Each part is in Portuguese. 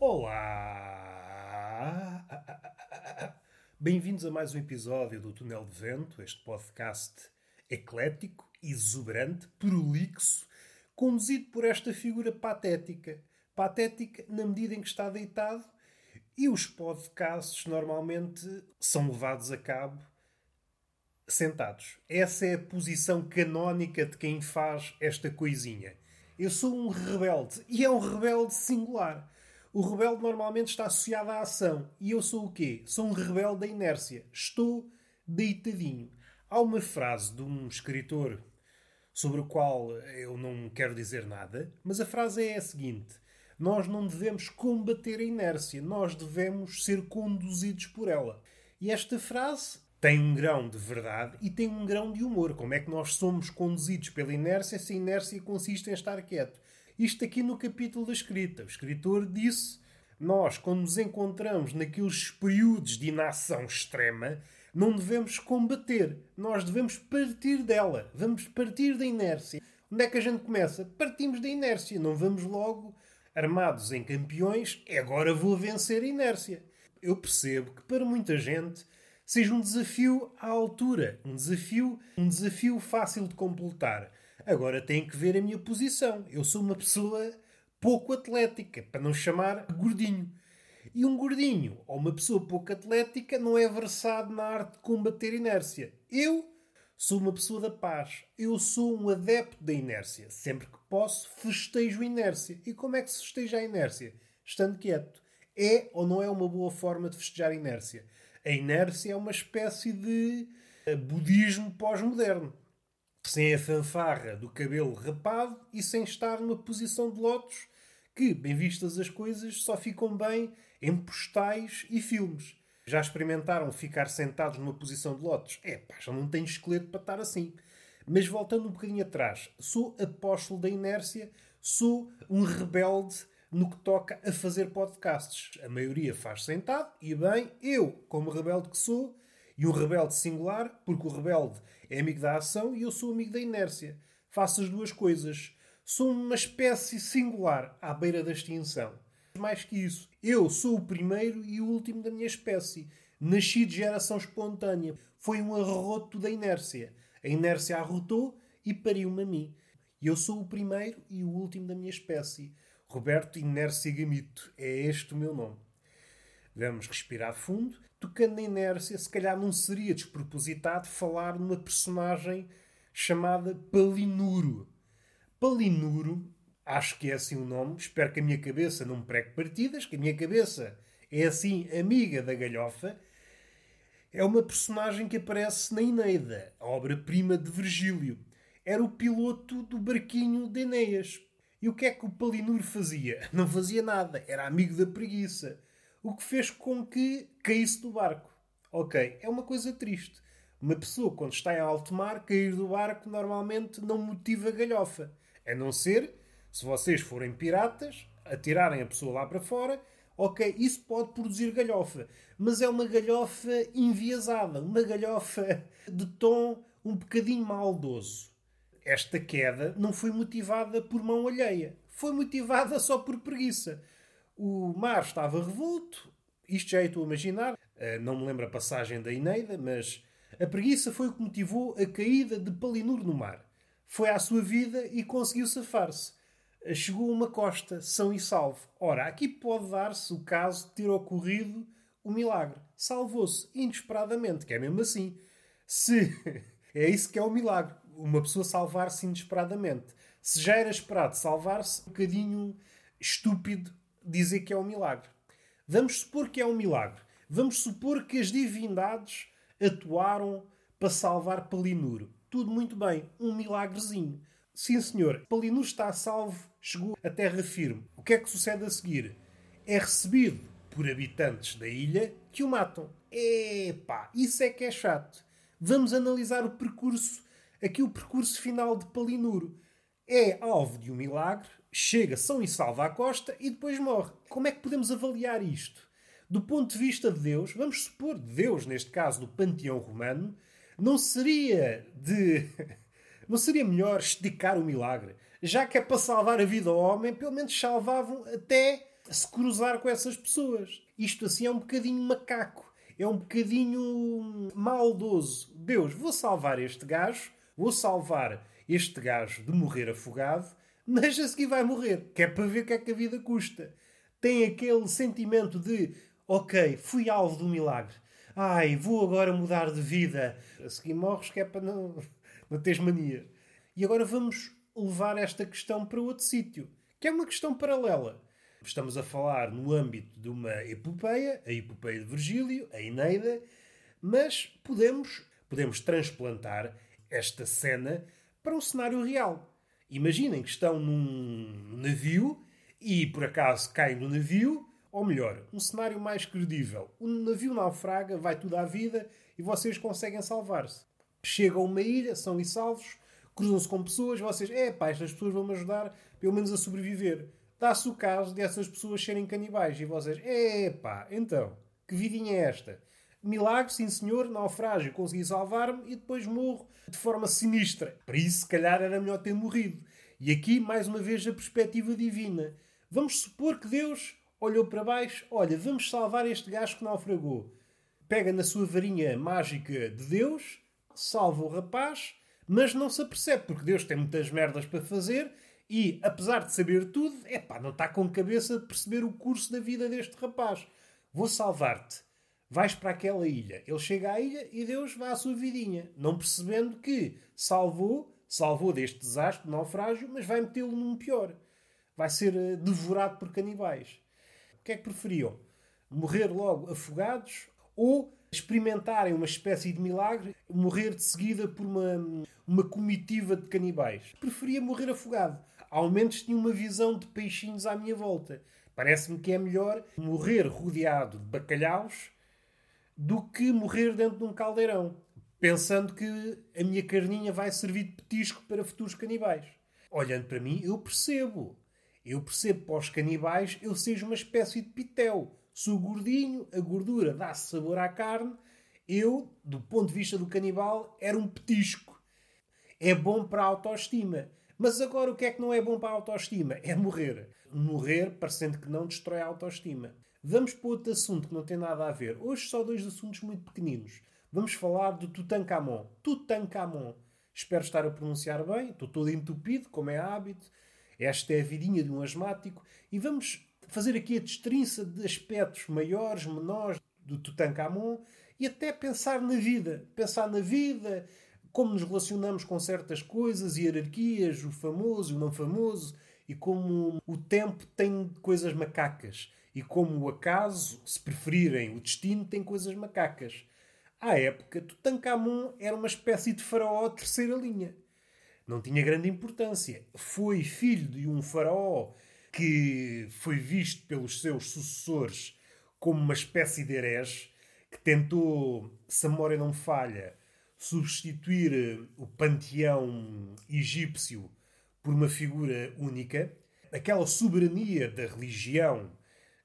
Olá! Bem-vindos a mais um episódio do Túnel de Vento, este podcast eclético, exuberante, prolixo, conduzido por esta figura patética. Patética na medida em que está deitado e os podcasts normalmente são levados a cabo sentados. Essa é a posição canónica de quem faz esta coisinha. Eu sou um rebelde e é um rebelde singular. O rebelde normalmente está associado à ação. E eu sou o quê? Sou um rebelde da inércia. Estou deitadinho. Há uma frase de um escritor sobre o qual eu não quero dizer nada, mas a frase é a seguinte: Nós não devemos combater a inércia, nós devemos ser conduzidos por ela. E esta frase tem um grão de verdade e tem um grão de humor. Como é que nós somos conduzidos pela inércia se a inércia consiste em estar quieto? Isto aqui no capítulo da escrita. O escritor disse: Nós, quando nos encontramos naqueles períodos de inação extrema, não devemos combater, nós devemos partir dela. Vamos partir da inércia. Onde é que a gente começa? Partimos da inércia. Não vamos logo armados em campeões. Agora vou vencer a inércia. Eu percebo que para muita gente seja um desafio à altura, um desafio, um desafio fácil de completar. Agora tem que ver a minha posição. Eu sou uma pessoa pouco atlética, para não chamar gordinho. E um gordinho ou uma pessoa pouco atlética não é versado na arte de combater inércia. Eu sou uma pessoa da paz. Eu sou um adepto da inércia. Sempre que posso, festejo a inércia. E como é que se festeja a inércia? Estando quieto. É ou não é uma boa forma de festejar a inércia? A inércia é uma espécie de eh, budismo pós-moderno sem a fanfarra do cabelo rapado e sem estar numa posição de lotos que, bem vistas as coisas, só ficam bem em postais e filmes. Já experimentaram ficar sentados numa posição de lotos? É pá, já não tenho esqueleto para estar assim. Mas voltando um bocadinho atrás, sou apóstolo da inércia, sou um rebelde no que toca a fazer podcasts. A maioria faz sentado e bem, eu, como rebelde que sou, e um rebelde singular, porque o rebelde é amigo da ação e eu sou amigo da inércia. Faço as duas coisas. Sou uma espécie singular à beira da extinção. Mais que isso, eu sou o primeiro e o último da minha espécie. Nasci de geração espontânea. Foi um arroto da inércia. A inércia arrotou e pariu-me a mim. Eu sou o primeiro e o último da minha espécie. Roberto Inércia Gamito. É este o meu nome. Vamos respirar fundo tocando na inércia, se calhar não seria despropositado falar numa personagem chamada Palinuro. Palinuro, acho que é assim o nome, espero que a minha cabeça não me pregue partidas, que a minha cabeça é assim amiga da galhofa, é uma personagem que aparece na Eneida, a obra-prima de Virgílio. Era o piloto do barquinho de Enéas. E o que é que o Palinuro fazia? Não fazia nada, era amigo da preguiça o que fez com que caísse do barco. Ok, é uma coisa triste. Uma pessoa, quando está em alto mar, cair do barco normalmente não motiva galhofa. A não ser, se vocês forem piratas, atirarem a pessoa lá para fora, ok, isso pode produzir galhofa. Mas é uma galhofa enviesada, uma galhofa de tom um bocadinho maldoso. Esta queda não foi motivada por mão alheia. Foi motivada só por preguiça. O mar estava revolto, isto já estou a imaginar, eh, não me lembro a passagem da Eneida, mas a preguiça foi o que motivou a caída de Palinur no mar. Foi à sua vida e conseguiu safar-se. Eh, chegou a uma costa, são e salvo. Ora, aqui pode dar-se o caso de ter ocorrido o milagre. Salvou-se inesperadamente, que é mesmo assim. Se é isso que é o milagre, uma pessoa salvar-se inesperadamente. Se já era esperado salvar-se, um bocadinho estúpido dizer que é um milagre. Vamos supor que é um milagre. Vamos supor que as divindades atuaram para salvar Palinuro. Tudo muito bem, um milagrezinho. Sim, senhor, Palinuro está salvo, chegou à terra firme. O que é que sucede a seguir? É recebido por habitantes da ilha que o matam. Epá, isso é que é chato. Vamos analisar o percurso, aqui o percurso final de Palinuro. É alvo de um milagre, chega são e salva à costa e depois morre. Como é que podemos avaliar isto? Do ponto de vista de Deus, vamos supor, Deus, neste caso do panteão romano, não seria de. Não seria melhor esticar o milagre? Já que é para salvar a vida ao homem, pelo menos salvavam até se cruzar com essas pessoas. Isto assim é um bocadinho macaco, é um bocadinho maldoso. Deus, vou salvar este gajo, vou salvar este gajo de morrer afogado, mas a seguir vai morrer, que é para ver o que é que a vida custa. Tem aquele sentimento de, ok, fui alvo do milagre. Ai, vou agora mudar de vida. A seguir morres, que é para não, não teres mania. E agora vamos levar esta questão para outro sítio, que é uma questão paralela. Estamos a falar no âmbito de uma epopeia, a epopeia de Virgílio, a Eneida, mas podemos, podemos transplantar esta cena para um cenário real. Imaginem que estão num navio e por acaso caem do navio, ou melhor, um cenário mais credível. O navio naufraga, vai tudo à vida e vocês conseguem salvar-se. Chegam a uma ilha, são e salvos, cruzam-se com pessoas, vocês, é pá, estas pessoas vão-me ajudar pelo menos a sobreviver. Dá-se o caso dessas pessoas serem canibais e vocês, é pá, então, que vidinha é esta? Milagre, sim senhor, naufrágio, consegui salvar-me e depois morro de forma sinistra. Para isso, se calhar, era melhor ter morrido. E aqui, mais uma vez, a perspectiva divina. Vamos supor que Deus olhou para baixo, olha, vamos salvar este gajo que naufragou. Pega na sua varinha mágica de Deus, salva o rapaz, mas não se apercebe, porque Deus tem muitas merdas para fazer e, apesar de saber tudo, é pá, não está com cabeça de perceber o curso da vida deste rapaz. Vou salvar-te. Vais para aquela ilha. Ele chega à ilha e Deus vai à sua vidinha, não percebendo que salvou, salvou deste desastre, naufrágio, mas vai metê-lo num pior. Vai ser eh, devorado por canibais. O que é que preferiam? Morrer logo afogados ou experimentarem uma espécie de milagre, morrer de seguida por uma, uma comitiva de canibais? Preferia morrer afogado ao menos tinha uma visão de peixinhos à minha volta. Parece-me que é melhor morrer rodeado de bacalhaus do que morrer dentro de um caldeirão, pensando que a minha carninha vai servir de petisco para futuros canibais. Olhando para mim, eu percebo. Eu percebo para os canibais eu seja uma espécie de pitel. Sou gordinho, a gordura dá sabor à carne. Eu, do ponto de vista do canibal, era um petisco. É bom para a autoestima. Mas agora o que é que não é bom para a autoestima? É morrer. Morrer, parecendo que não, destrói a autoestima. Vamos para outro assunto que não tem nada a ver. Hoje só dois assuntos muito pequeninos. Vamos falar de Tutankhamon. Tutankhamon. Espero estar a pronunciar bem. Estou todo entupido, como é hábito. Esta é a vidinha de um asmático. E vamos fazer aqui a destrinça de aspectos maiores, menores do Tutankhamon e até pensar na vida. Pensar na vida, como nos relacionamos com certas coisas, hierarquias, o famoso e o não famoso, e como o tempo tem coisas macacas, e como o acaso, se preferirem o destino, tem coisas macacas. À época, Tutankhamun era uma espécie de faraó terceira linha. Não tinha grande importância. Foi filho de um faraó que foi visto pelos seus sucessores como uma espécie de herege, que tentou, se a memória não falha, substituir eh, o panteão egípcio por uma figura única, aquela soberania da religião.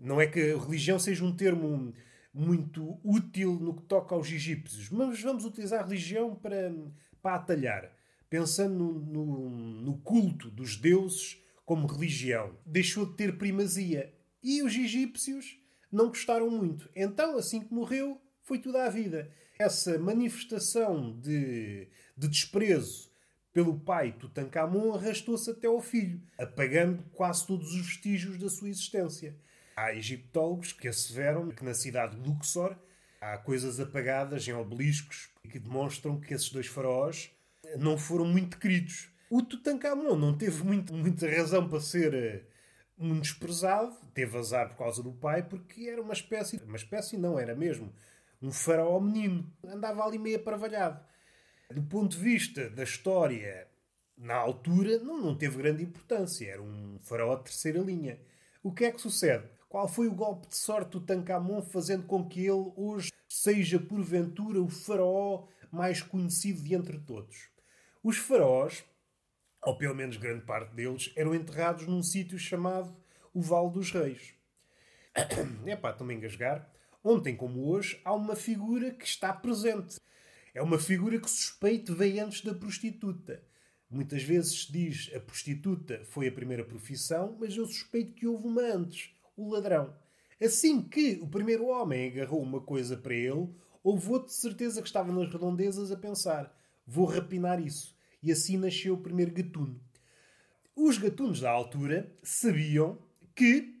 Não é que religião seja um termo muito útil no que toca aos egípcios, mas vamos utilizar a religião para, para atalhar, pensando no, no, no culto dos deuses como religião. Deixou de ter primazia. E os egípcios não gostaram muito. Então, assim que morreu, foi tudo à vida. Essa manifestação de, de desprezo pelo pai Tutankhamon arrastou-se até ao filho, apagando quase todos os vestígios da sua existência. Há egiptólogos que asseveram que na cidade de Luxor há coisas apagadas em obeliscos que demonstram que esses dois faraós não foram muito queridos. O Tutankhamon não teve muito, muita razão para ser eh, muito desprezado, teve azar por causa do pai, porque era uma espécie, uma espécie não, era mesmo um faraó menino. Andava ali meio aparvalhado. Do ponto de vista da história, na altura, não, não teve grande importância. Era um faraó de terceira linha. O que é que sucede? Qual foi o golpe de sorte do Tancamon fazendo com que ele hoje seja, porventura, o faraó mais conhecido de entre todos? Os faraós, ou pelo menos grande parte deles, eram enterrados num sítio chamado o Vale dos Reis. Epá, estou-me a engasgar. Ontem como hoje, há uma figura que está presente. É uma figura que suspeito veio antes da prostituta. Muitas vezes se diz a prostituta foi a primeira profissão, mas eu suspeito que houve uma antes. O ladrão. Assim que o primeiro homem agarrou uma coisa para ele, houve outro de certeza que estava nas redondezas a pensar: vou rapinar isso. E assim nasceu o primeiro gatuno. Os gatunos da altura sabiam que,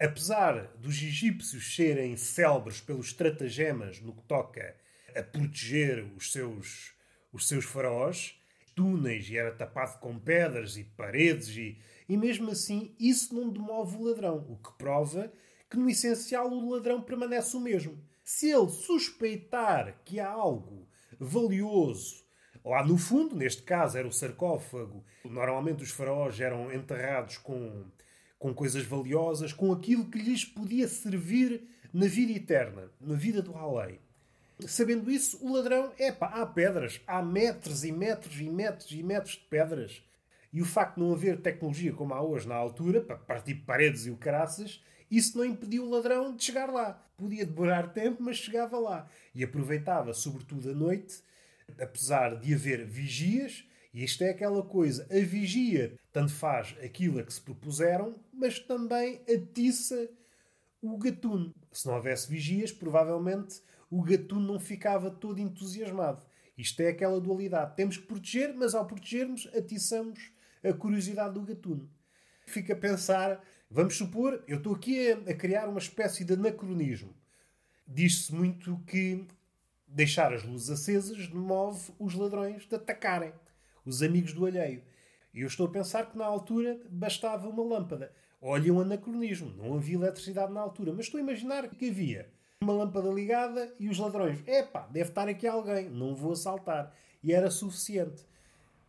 apesar dos egípcios serem célebres pelos estratagemas no que toca a proteger os seus, os seus faraós, túneis e era tapado com pedras e paredes e, e mesmo assim isso não demove o ladrão, o que prova que no essencial o ladrão permanece o mesmo. Se ele suspeitar que há algo valioso lá no fundo, neste caso era o sarcófago, normalmente os faraós eram enterrados com, com coisas valiosas, com aquilo que lhes podia servir na vida eterna, na vida do além. Sabendo isso, o ladrão, é há pedras, há metros e metros e metros e metros de pedras. E o facto de não haver tecnologia como há hoje na altura, para partir paredes e o caraças, isso não impediu o ladrão de chegar lá. Podia demorar tempo, mas chegava lá. E aproveitava, sobretudo à noite, apesar de haver vigias, e isto é aquela coisa, a vigia tanto faz aquilo a que se propuseram, mas também atiça o gatuno. Se não houvesse vigias, provavelmente o gatuno não ficava todo entusiasmado. Isto é aquela dualidade. Temos que proteger, mas ao protegermos, atiçamos a curiosidade do gatuno. Fica a pensar, vamos supor, eu estou aqui a, a criar uma espécie de anacronismo. Diz-se muito que deixar as luzes acesas move os ladrões de atacarem os amigos do alheio. E eu estou a pensar que na altura bastava uma lâmpada. Olha um anacronismo, não havia eletricidade na altura, mas estou a imaginar que havia uma lâmpada ligada e os ladrões. Epá, deve estar aqui alguém, não vou assaltar. E era suficiente.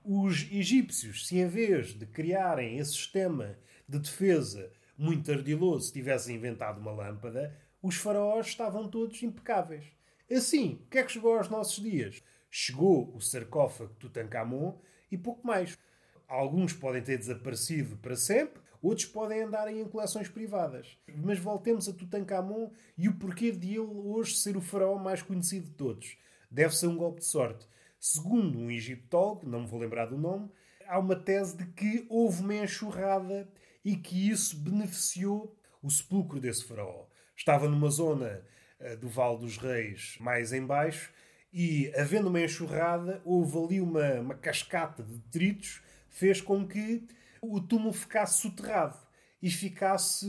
Os egípcios, se em vez de criarem esse sistema de defesa muito ardiloso, tivessem inventado uma lâmpada, os faraós estavam todos impecáveis. Assim, o que é que chegou aos nossos dias? Chegou o sarcófago de Tutankhamon e pouco mais. Alguns podem ter desaparecido para sempre, outros podem andar em coleções privadas. Mas voltemos a Tutankhamon e o porquê de ele hoje ser o faraó mais conhecido de todos. Deve ser um golpe de sorte. Segundo um egiptólogo, não me vou lembrar do nome, há uma tese de que houve uma enxurrada e que isso beneficiou o sepulcro desse faraó. Estava numa zona uh, do Vale dos Reis mais em baixo e, havendo uma enxurrada, houve ali uma, uma cascata de detritos, fez com que o túmulo ficasse soterrado e ficasse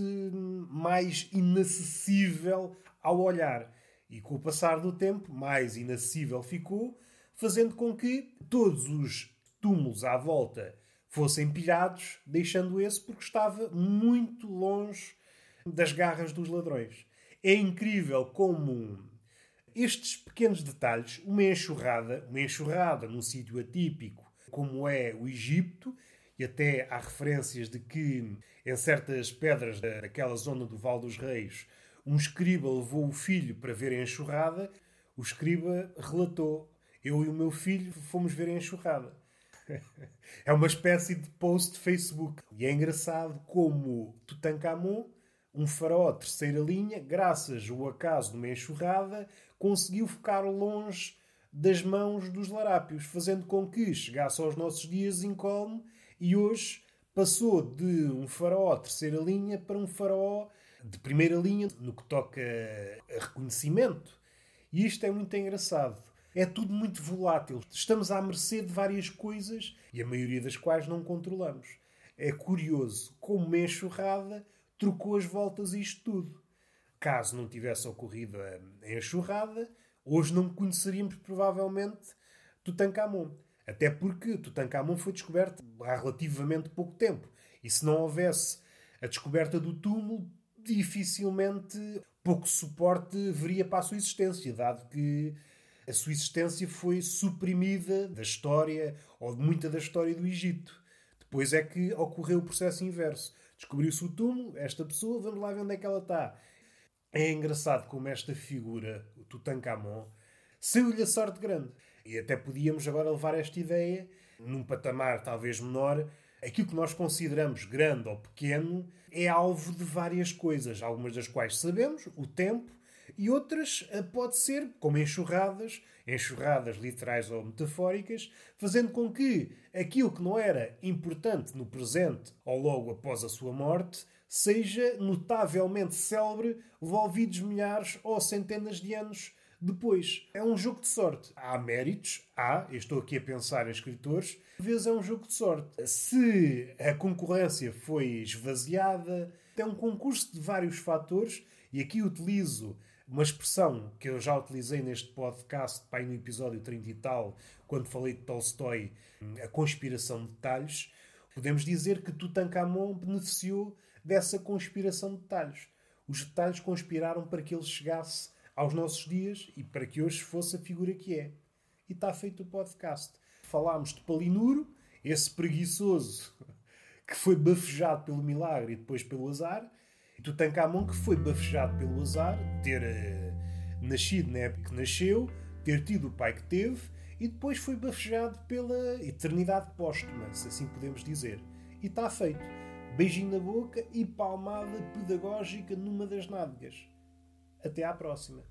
mais inacessível ao olhar. E com o passar do tempo, mais inacessível ficou, fazendo com que todos os túmulos à volta fossem pilhados, deixando esse porque estava muito longe das garras dos ladrões. É incrível como estes pequenos detalhes, uma enxurrada, uma enxurrada num sítio atípico como é o Egito, e até há referências de que em certas pedras daquela zona do Val dos Reis, um escriba levou o filho para ver a enxurrada. O escriba relatou: Eu e o meu filho fomos ver a enxurrada. é uma espécie de post de Facebook. E é engraçado como Tutankhamon, um faraó terceira linha, graças ao acaso de uma enxurrada, conseguiu ficar longe das mãos dos larápios, fazendo com que chegasse aos nossos dias incólume e hoje passou de um faraó terceira linha para um faraó de primeira linha no que toca a reconhecimento. E isto é muito engraçado. É tudo muito volátil. Estamos à mercê de várias coisas e a maioria das quais não controlamos. É curioso como uma enxurrada trocou as voltas isto tudo. Caso não tivesse ocorrido a enxurrada, hoje não conheceríamos provavelmente Tutankhamon. Até porque Tutankhamon foi descoberto há relativamente pouco tempo. E se não houvesse a descoberta do túmulo, dificilmente pouco suporte viria para a sua existência, dado que a sua existência foi suprimida da história ou de muita da história do Egito. Depois é que ocorreu o processo inverso. Descobriu-se o túmulo, esta pessoa, vamos lá ver onde é que ela está. É engraçado como esta figura, o Tutankhamon, saiu-lhe a sorte grande. E até podíamos agora levar esta ideia num patamar talvez menor. Aquilo que nós consideramos grande ou pequeno é alvo de várias coisas, algumas das quais sabemos, o tempo, e outras eh, pode ser como enxurradas, enxurradas literais ou metafóricas, fazendo com que aquilo que não era importante no presente ou logo após a sua morte seja notavelmente célebre, envolvidos milhares ou centenas de anos depois. É um jogo de sorte. Há méritos, há, eu estou aqui a pensar em escritores, às vezes é um jogo de sorte. Se a concorrência foi esvaziada, é um concurso de vários fatores, e aqui utilizo uma expressão que eu já utilizei neste podcast, pai, no episódio 30 e tal, quando falei de Tolstói, a conspiração de detalhes. Podemos dizer que Tutankhamon beneficiou dessa conspiração de detalhes. Os detalhes conspiraram para que ele chegasse aos nossos dias e para que hoje fosse a figura que é. E está feito o podcast. Falámos de Palinuro, esse preguiçoso que foi bafejado pelo milagre e depois pelo azar, Tutankhamon que foi bafejado pelo azar, ter uh, nascido na época que nasceu, ter tido o pai que teve, e depois foi bafejado pela eternidade póstuma, se assim podemos dizer. E está feito beijinho na boca e palmada pedagógica numa das nádegas. Até à próxima.